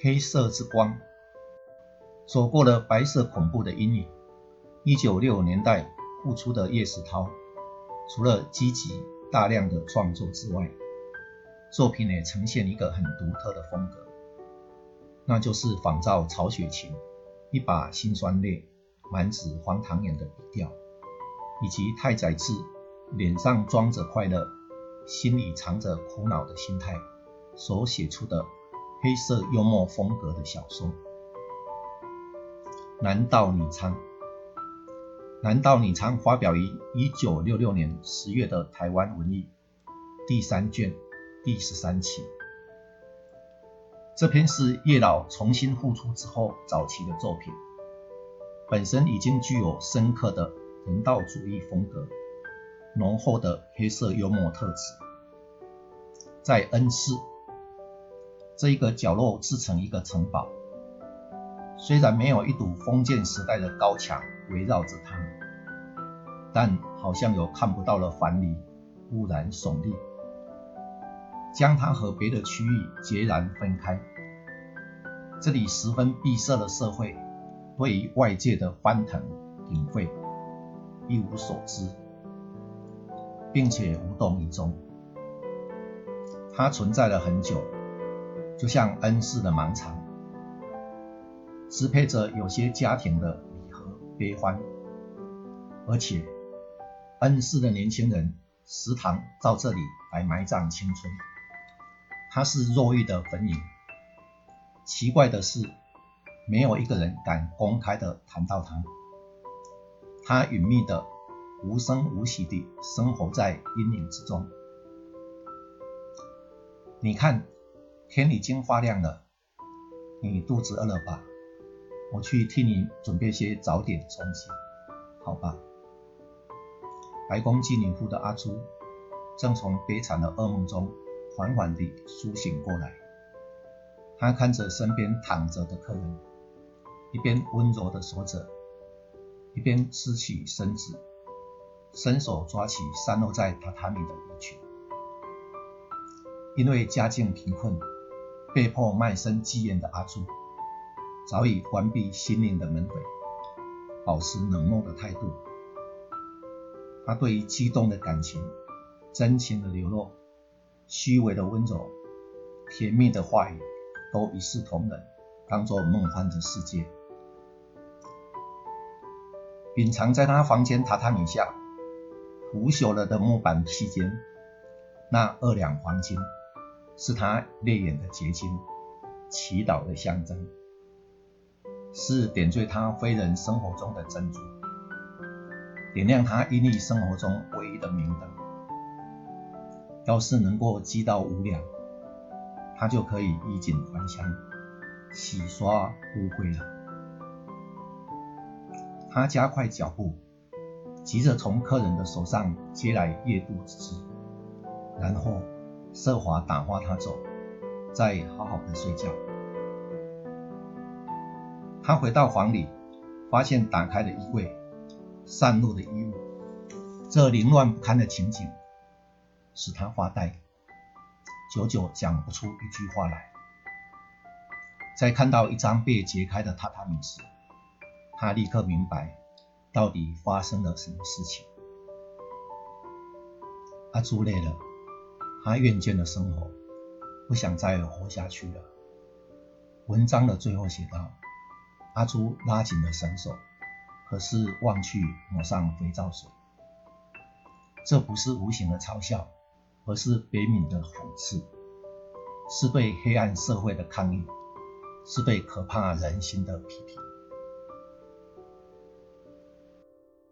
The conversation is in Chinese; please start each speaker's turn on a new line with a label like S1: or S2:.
S1: 黑色之光，走过了白色恐怖的阴影。一九六年代复出的叶石涛，除了积极大量的创作之外，作品也呈现一个很独特的风格，那就是仿照曹雪芹一把辛酸泪、满纸黄汤眼的笔调，以及太宰治脸上装着快乐、心里藏着苦恼的心态所写出的。黑色幽默风格的小说，《南道女娼》。《南道李昌》发表于一九六六年十月的《台湾文艺》第三卷第十三期。这篇是叶老重新复出之后早期的作品，本身已经具有深刻的人道主义风格，浓厚的黑色幽默特质，在恩施。这一个角落制成一个城堡，虽然没有一堵封建时代的高墙围绕着它，但好像有看不到的樊篱忽然耸立，将它和别的区域截然分开。这里十分闭塞的社会，对于外界的翻腾鼎沸一无所知，并且无动于衷。它存在了很久。就像恩赐的盲肠，支配着有些家庭的离合悲欢，而且恩赐的年轻人时常到这里来埋葬青春。他是若玉的坟茔。奇怪的是，没有一个人敢公开的谈到他，他隐秘的、无声无息地生活在阴影之中。你看。天已经发亮了，你肚子饿了吧？我去替你准备些早点充饥，好吧？白宫妓女夫的阿朱正从悲惨的噩梦中缓缓地苏醒过来，他看着身边躺着的客人，一边温柔地说着，一边支起身子，伸手抓起散落在榻榻米的衣裙，因为家境贫困。被迫卖身妓院的阿朱，早已关闭心灵的门扉，保持冷漠的态度。他对于激动的感情、真情的流露、虚伪的温柔、甜蜜的话语，都一视同仁，当作梦幻的世界。隐藏在他房间榻榻米下腐朽了的木板披肩，那二两黄金。是他烈焰的结晶，祈祷的象征，是点缀他非人生活中的珍珠，点亮他阴翳生活中唯一的明灯。要是能够积到五两，他就可以衣锦还乡，洗刷污秽了。他加快脚步，急着从客人的手上接来夜渡之资，然后。奢华打发他走，再好好的睡觉。他回到房里，发现打开的衣柜，散落的衣物，这凌乱不堪的情景，使他发呆，久久讲不出一句话来。在看到一张被揭开的榻榻米时，他立刻明白，到底发生了什么事情。阿朱累了。他厌倦了生活，不想再活下去了。文章的最后写道：“阿朱拉紧了绳索，可是忘去抹上肥皂水。这不是无形的嘲笑，而是悲悯的讽刺，是对黑暗社会的抗议，是对可怕人心的批评。”